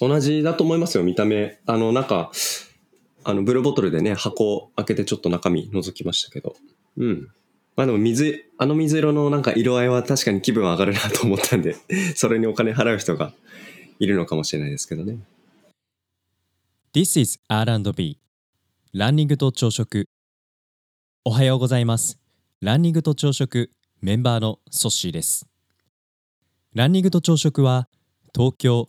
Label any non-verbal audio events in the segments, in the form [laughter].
同じだと思いますよ、見た目。あの、なんか、あの、ブルーボトルでね、箱開けてちょっと中身覗きましたけど。うん。まあでも水、あの水色のなんか色合いは確かに気分上がるなと思ったんで、[laughs] それにお金払う人がいるのかもしれないですけどね。This is R&B ランニングと朝食おはようございますランニングと朝食メンバーのソッシーですランニングと朝食は東京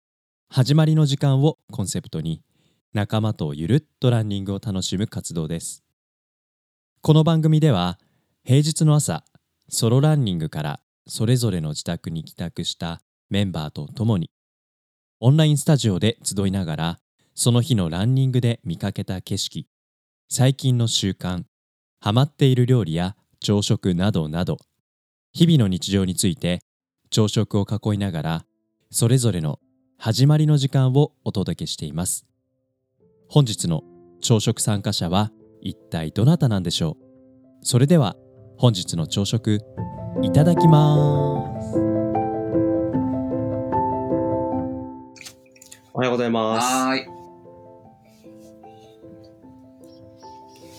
始まりの時間をコンセプトに仲間とゆるっとランニングを楽しむ活動です。この番組では平日の朝ソロランニングからそれぞれの自宅に帰宅したメンバーと共にオンラインスタジオで集いながらその日のランニングで見かけた景色最近の習慣ハマっている料理や朝食などなど日々の日常について朝食を囲いながらそれぞれの始まりの時間をお届けしています本日の朝食参加者は一体どなたなんでしょう？それでは本日の朝食いただきますおはようございます。はーい。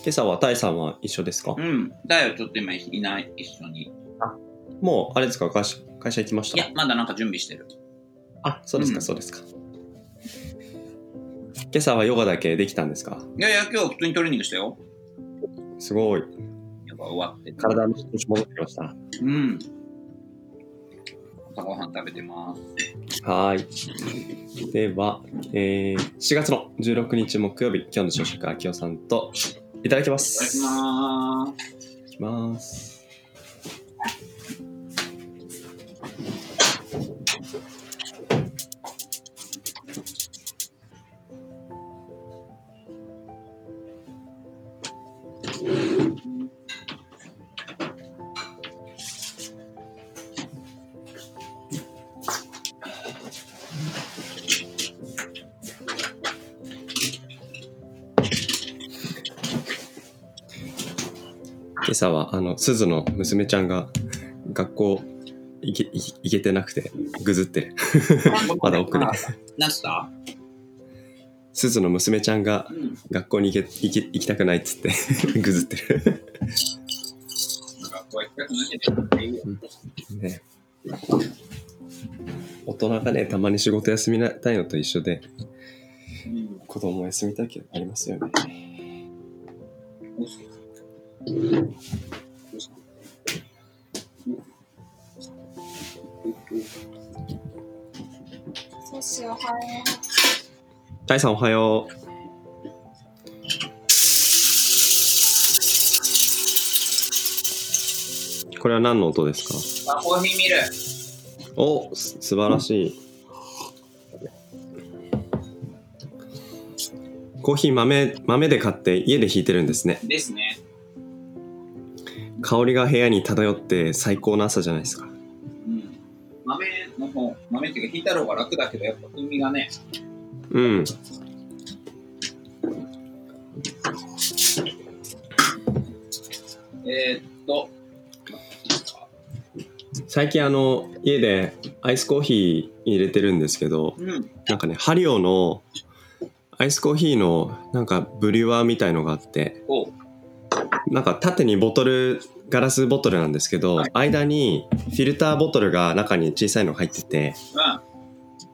今朝はタイさんは一緒ですか、うん。だよ、ちょっと今いない、一緒に。もう、あれですか？会社会社行きました？いや、まだなんか準備してる。あ、そうですか、うんそうですか。今朝はヨガだけできたんですか？いやいや、今日普通にトレーニングしたよ。すごい。やっぱ終わって。体の調子戻ってきました。うん。朝ごはん食べてます。はーい。では、えー、4月の16日木曜日、今日の朝食、あきおさんといただきまいただきす。まーす。いただきます。朝は、あの、鈴の娘ちゃんが学校行け行行けてなくて、ぐずってる。[laughs] まだ奥で。何した？鈴の娘ちゃんがうん。学校に行け行け行きたくないっつって、ぐずってる。学校行きたくない。ね。大人がね、たまに仕事休みたいのと一緒で、うん。子供休みたいけどありますよね。どうしたどうしたそうしよう、おはよタイさんおはよう。これは何の音ですか？あ、コーヒーミル。おす素晴らしい。コーヒー豆豆で買って家でひいてるんですね。ですね。香りが部屋に漂って最高の朝じゃないですか。うん。豆の方、豆っていうか、引いた方が楽だけど、やっぱ風味がね、うん。えー、っと、最近あの家でアイスコーヒー入れてるんですけどうん。なんかねハリオのアイスコーヒーのなんかブリュワーみたいのがあって。なんか縦にボトルガラスボトルなんですけど、はい間にフィルターボトルが中に小さいのが入ってて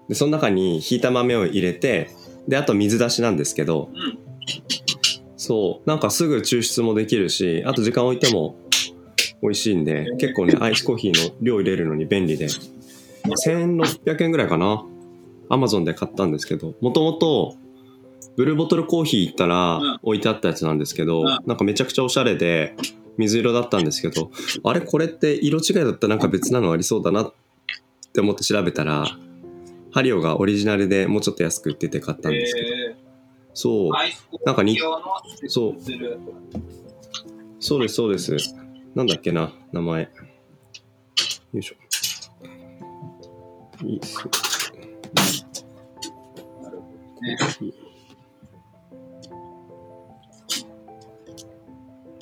でその中にひいた豆を入れてであと水出しなんですけどうん。うん。そうなんかすぐ抽出もできるしあと時間置いても美味しいんで結構ねアイスコーヒーの量入れるのに便利で1600円ぐらいかな？アマゾンで買ったんですけどもともとブルーボトルコーヒー行ったらうん。置いてあったやつなんですけど、うん。なんかめちゃくちゃおしゃれで水色だったんですけどあれこれって色違いだったらなんか別なのありそうだなって思って調べたらハリオがオリジナルでもうちょっと安く売ってて買ったんですけど、えそう。なんかにそう。そうですそうです。なんだっけな名前。よいしょ。いいっす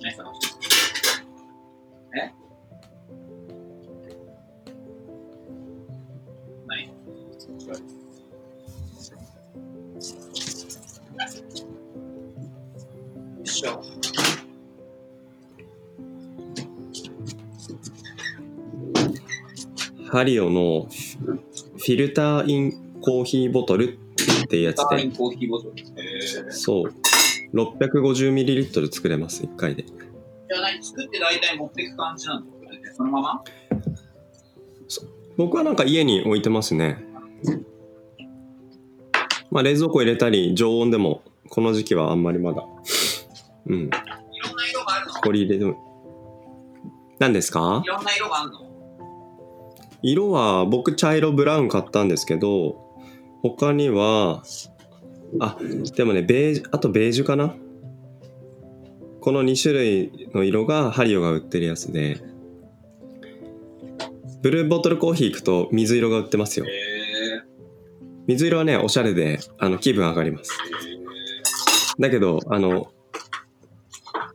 ね。何探してるえ？何よいしょ。ハリオのフィルターインコーヒーボトルっていうやつでスターリンコーヒーボトル。えー、そう 650ml 作れます1回で。じゃあ何作って大体持っていく感じなのそのまま？僕はなんか家に置いてますね。まあ冷蔵庫入れたり常温でもこの時期はあんまりまだ。うん。いろんな色があるの？取り入れても。何ですか？いろんな色があるの？色は僕茶色ブラウン買ったんですけど他にはあでもねベージュあとベージュかな？この2種類の色がハリオが売ってるやつで。ブルーボトルコーヒー行くと水色が売ってますよ。え水色はねおしゃれであの気分上がります。だけどあの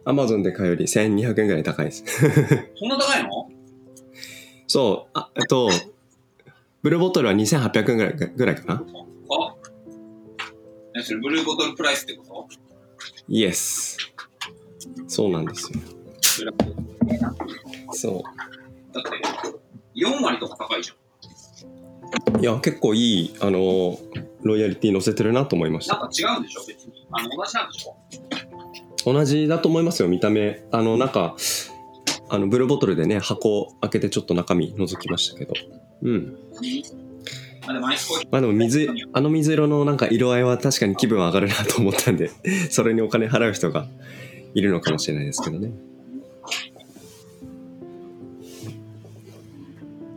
アマゾンで買うより1200円ぐらい高いです。[laughs] そんな高いの？そう。あえっとブルーボトルは2800円ぐらいぐらいかな。あ何それブルーボトルプライスってこと？イエスそうなんですよ。ブラックそだって4割とか高いじゃん。ういや結構いいあのロイヤリティ乗せてるなと思いました。なんか違うんでしょ別に。あの、同じなんでしょ？同じだと思いますよ見た目。あのなんかあのブルーボトルでね箱開けてちょっと中身覗きましたけど。うんあ、でもアイスコーヒー。まあでも水あの水色のなんか色合いは確かに気分上がるなと思ったんで [laughs] それにお金払う人がいるのかもしれないですけどね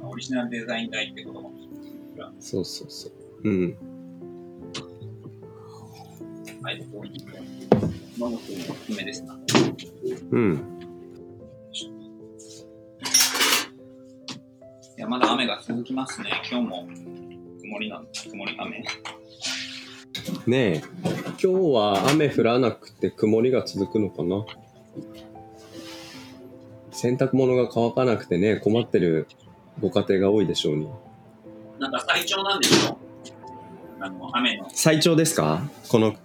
オリジナルデザイン代ってことも。そうそうそううんアイスコーヒー。飲むというのおすすめですな。うんいや、まだ雨が続きますね。今日も曇りなん曇り雨。ねえ。今日は雨降らなくて曇りが続くのかな？洗濯物が乾かなくてね困ってるご家庭が多いでしょうに。なんか最長なんでしょあの、雨の、最長ですか？この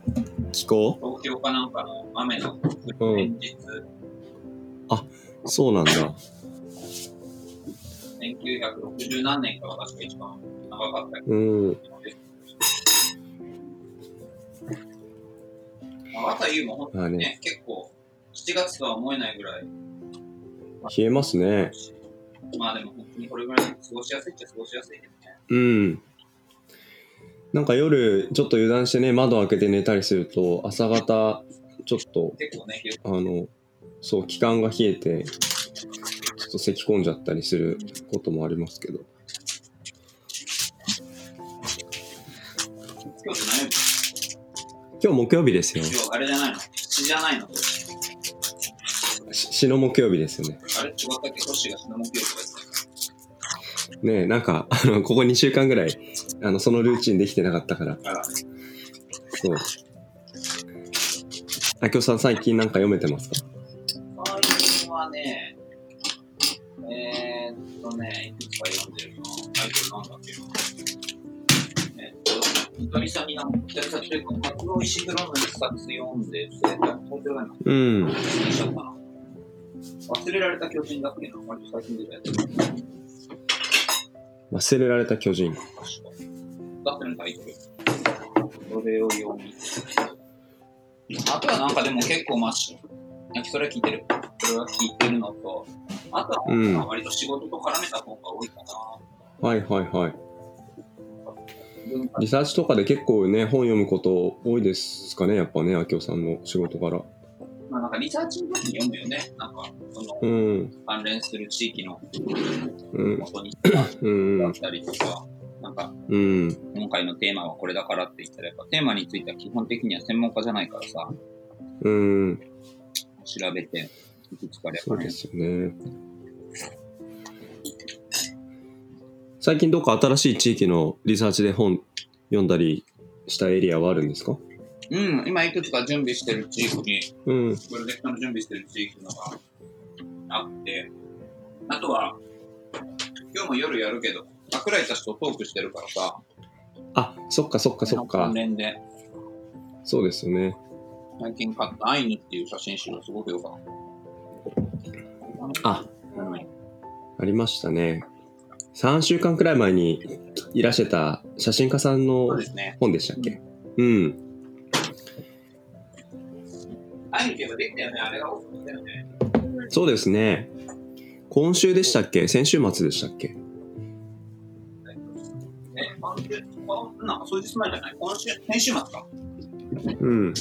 気候？東京かなんかの雨のうん。連日、そうなんだ。1960何年かが確か一番長かったけうん。ど、朝夕も本当まあね。にね、結構、7月とは思えないぐらい、冷えますね。まあでも本当にこれぐらい過ごしやすいっちゃ過ごしやすいですね。うん。なんか夜ちょっと油断してね窓開けて寝たりすると朝方ちょっと結構ね、あのそう気管が冷えてちょっと咳込んじゃったりすることもありますけど今日何曜日今日木曜日ですよ今日あれじゃないの？血じゃないの？の？木曜日ですよね。あれ？違ったっけが死の木曜日ねえなんかあのここ2週間ぐらいあのそのルーチンできてなかったから。言ってたから。そう。あきょさん最近なんか読めてますか？最近はね、えー、っとね、いくつか読んでるな。タイトルなんだっけ久々になんか、久々というか、松尾石黒の一冊読んでて、本当にうん。忘れられた巨人だっけな。割と最近出たやつ。忘れられた巨人確か。だってのタイトル。それを読み。あとはなんかでも結構まし、なんかそれは聞いてる。それは聞いてるのと、あとはうん割と仕事と絡めた方が多いかな。はいはいはい文化リサーチとかで結構ね本読むこと多いですかねやっぱねあきょさんの仕事からまあなんかリサーチの時に読むよね。なんか、そのうん関連する地域のうん元にうんだったりとか、なんか、うん。今回のテーマはこれだからって言ったら、やっぱテーマについては基本的には専門家じゃないからさ、うん。調べて、いくつかで、そうですよね。最近どっか新しい地域のリサーチで本読んだりしたエリアはあるんですか？うん、今いくつか準備してる地域に、うん。プロジェクトの準備してる地域のがあって、あとは、今日も夜やるけど、桜井たちとトークしてるからさ、あ、そっかそっかそっか関。連で、そうですよね。最近買ったアイヌっていう写真集がすごく良かった。あ、うん、ありましたね。3週間くらい前にいらしてた写真家さんそうのですね。本でしたっけ？ね、あれが多くだよね。そうですね。今週でしたっけ？先週末でしたっけ？なんか数日前じゃない？今週、先週末か。うん。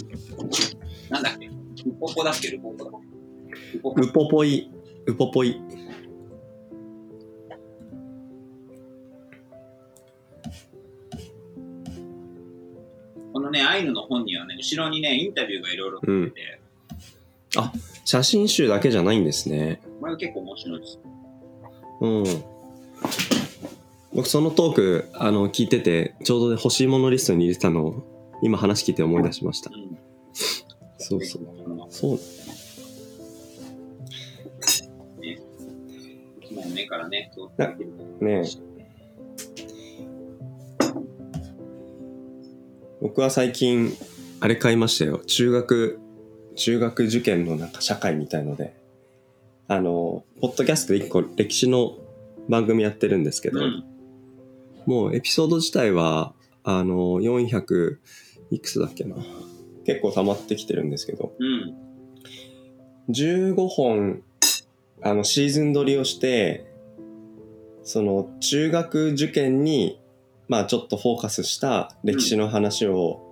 なんだっけ？ルポポだっけ？ルポポだ。ルポポウポポイ。ウポポイ。のね、アイヌの本にはね、後ろにね、インタビューがいろいろ載ってて、写真集だけじゃないんですね。これが結構面白いです。うん。僕そのトークあの聞いててちょうどね欲しいものリストに入れてたのを今話聞いて思い出しました。うん。そうそう。う。そう。いつも目からね、ね僕は最近あれ買いましたよ。中学中学受験のなんか社会みたいのであのポッドキャストで一個歴史の番組やってるんですけど、うん。もうエピソード自体はあの400いくつだっけな結構溜まってきてるんですけどうん。15本あのシーズン撮りをしてその中学受験にまあちょっとフォーカスした歴史の話を、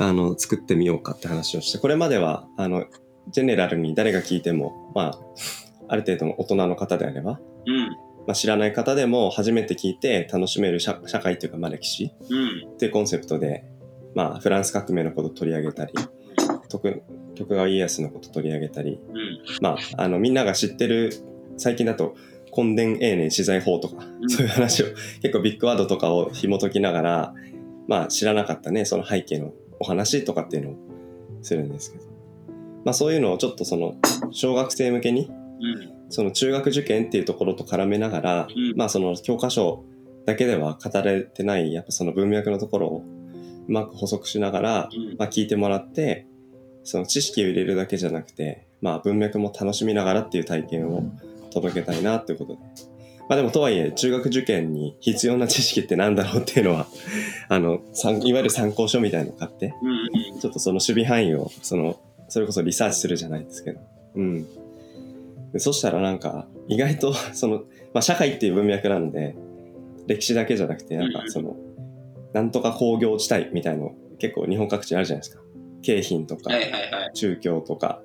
あの作ってみようかって話をしてこれまではあのジェネラルに誰が聞いてもまあある程度の大人の方であれば、うん。まあ、知らない方でも初めて聞いて楽しめる社社会っていうかまあ歴史うん。っていうコンセプトで、まあ、フランス革命のことを取り上げたり徳徳川家康のことを取り上げたりうん。まあ、あの、みんなが知ってる、最近だと、根伝永年資材法とか、んそういう話を、結構ビッグワードとかを紐解きながら、まあ、知らなかったね、その背景のお話とかっていうのをするんですけど。まあ、そういうのをちょっとその、小学生向けに、うん。その中学受験っていうところと絡めながら、うんまあ、その教科書だけでは語られてない、やっぱその文脈のところをうまく補足しながら、うん。まあ、聞いてもらってその知識を入れるだけじゃなくて、まあ、文脈も楽しみながらっていう体験を届けたいなっていうことで。まあでもとはいえ中学受験に必要な知識ってなんだろうっていうのは [laughs] あの参いわゆる参考書みたいのを買ってうん。ちょっとその守備範囲をそのそれこそリサーチするじゃないですけど、うん、でそしたらなんか意外と [laughs] その、まあ、社会っていう文脈なんで歴史だけじゃなくてなんかそのなんとか工業地帯みたいの結構日本各地にあるじゃないですか京浜とか。中京とか、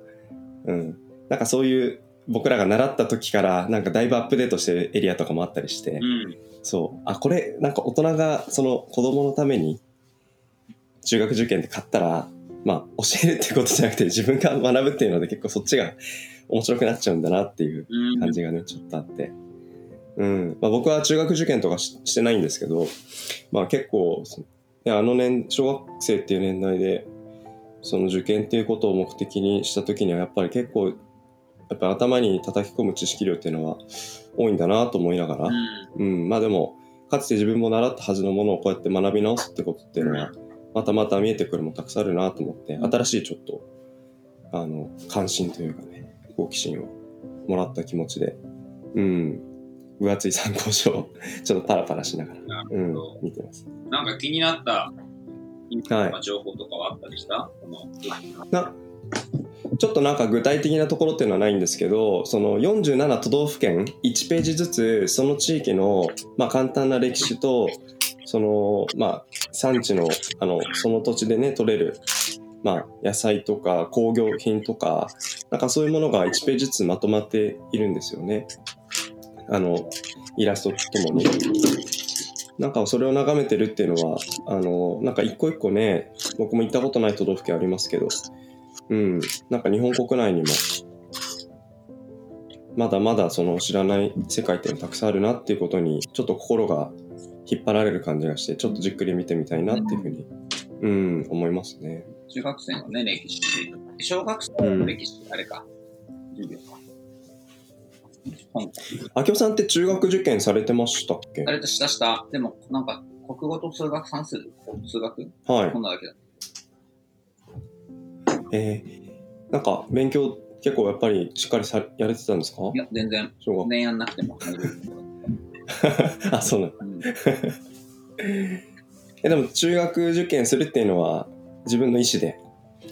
うん、なんかそういう僕らが習った時からなんかだいぶアップデートしてるエリアとかもあったりして、うん。そうあこれなんか大人がその子供のために中学受験で買ったらまあ教えるっていうことじゃなくて自分が学ぶっていうので結構そっちが面白くなっちゃうんだなっていううん。感じがねちょっとあって、うんまあ、僕は中学受験とかししてないんですけど、まあ、結構あの年小学生っていう年代でその受験っていうことを目的にした時にはやっぱり結構やっぱ頭に叩き込む知識量っていうのは多いんだなと思いながら、うん。うん、まあでもかつて自分も習ったはずのものをこうやって学び直すってことっていうのはまたまた見えてくるものたくさんあるなと思って新しいちょっとあの関心というかね好奇心をもらった気持ちでうん。分厚い参考書を [laughs] ちょっとパラパラしながら、なうん。見てます。なんか気になった情報とかはあったりした？この、なちょっとなんか具体的なところっていうのはないんですけどその47都道府県1ページずつその地域の、まあ、簡単な歴史とその、まあ、産地のあのその土地でね取れる、まあ、野菜とか工業品とかなんかそういうものが1ページずつまとまっているんですよね。あのイラストとともに。なんかそれを眺めてるっていうのはあのなんか一個一個ね僕も行ったことない都道府県ありますけどうんなんか日本国内にもまだまだその知らない世界ってたくさんあるなっていうことにちょっと心が引っ張られる感じがしてちょっとじっくり見てみたいなっていうふうにうん思いますね。中学生のね、歴史。小学生の歴史、あれか。授業か。本あきおさんって中学受験されてましたっけ？あれとしたした。でも、なんか、国語と数学算数数学？はいこんなだけだ。えー、なんか勉強結構やっぱりしっかりさやれてたんですか？いや、全然、小学年やんなくても。[laughs] あそうなのうんえでも中学受験するっていうのは自分の意思で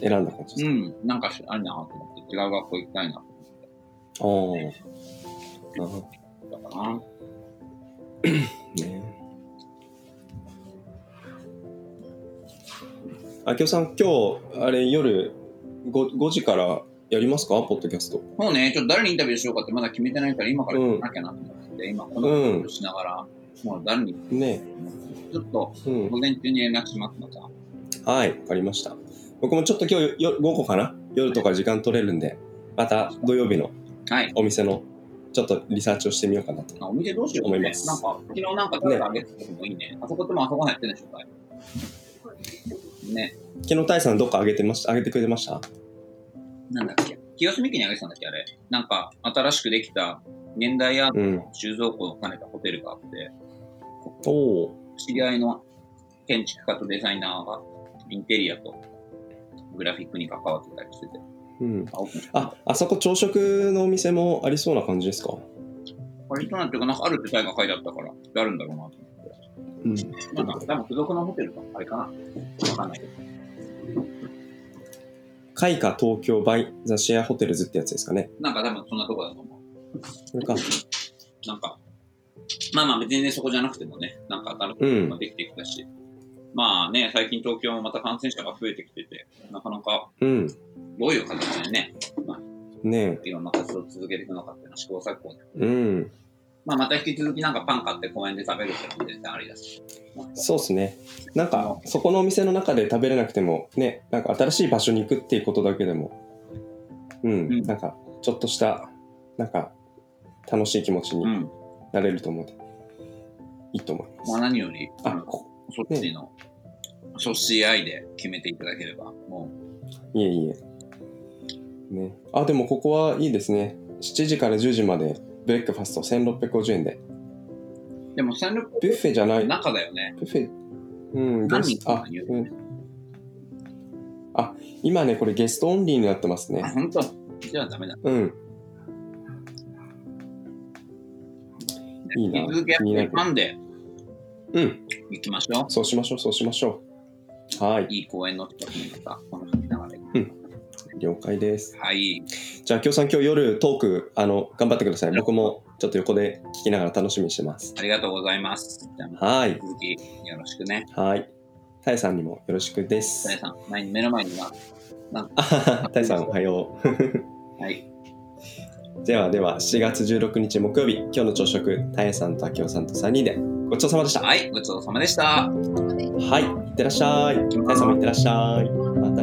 選んだ感じですか、うん、なんかあるなと思って、違う学校行きたいなと思って。ああなるほだかな。ど。[clears throat] ね。あきおさん今日あれ夜 5, 5時からやりますか？ポッドキャスト。もうね、ちょっと誰にインタビューしようかってまだ決めてないから、今から決めなきゃなと思って、今このことをしながら、もう誰に、ね。ちょっとうん。午前中に連絡しますのさ。はいわかりました。僕もちょっと今日よ午後かな？夜とか時間取れるんでまた土曜日のはい。お店のちょっとリサーチをしてみようかなとあお店どうしようかね。思います。なんか、昨日なんか誰かあげてもいいね。あそこってもあそこ入ってるでしょ、かいね、昨日タイさんどっかあげてました？あげてくれてました？なんだっけ？清澄家にあげてたんだっけ、あれ？なんか、新しくできた現代アートうんの収蔵庫を兼ねたホテルがあって、おお知り合いの建築家とデザイナーがインテリアとグラフィックに関わってたりしてて。うんあ、ああそこ朝食のお店もありそうな感じですか？割となんていうか、なんかあるってタイが書いてあったから、あるんだろうなと思って。うんなんか、多分付属のホテルか、あれかな。わかんないけど。開花東京バイザシェアホテルズってやつですかねなんか多分そんなとこだと思う。それかなんか、まあまあ別にね、そこじゃなくてもね、なんか新しいことができてきたし、まあね、最近東京もまた感染者が増えてきてて、なかなかうんどういう形でね、まあ、ねいろんな活動を続けていくのかっていうのは試行錯誤で。えうんまあまた引き続きなんかパン買って公園で食べるっていうのも全然ありだし。そうですねなんかそこのお店の中で食べれなくてもねなんか新しい場所に行くっていうことだけでもうん、うんなんかちょっとしたなんか楽しい気持ちにうん。なれると思うので、いいと思いますまあ何より、あこそっちの、そっち愛で決めていただければ、もいえいえ。ね。あ、でもここはいいですね。7時から10時までブレックファスト1650円で。う、でも1600ビュッフェじゃない。中だよね。ビュッフェ、うん、何ゲスあ人か言う、うん。あ、今ね、これゲストオンリーになってますあ、ね。本当？じゃあダメだ。うん。いいな引き続きやっ気になるぱりパンでうん。行きましょう。そうしましょう、そうしましょう。はい。いい公園の近くにまた、この時ながら行く了解です。はい。じゃあ、きょうさん今日夜トーク、あの、頑張ってください。僕もちょっと横で聞きながら楽しみにしてます。ありがとうございます。はい。続きよろしくね。はい。タイさんにもよろしくです。皆さん、前に目の前には、あははタイさんおはよう。[laughs] はい。ではでは7月16日木曜日今日の朝食タイさんとアキオさんと3人でごちそうさまでしたははい、ごちそうさまでした。いいってらっしゃいタイさんもいってらっしゃいまたね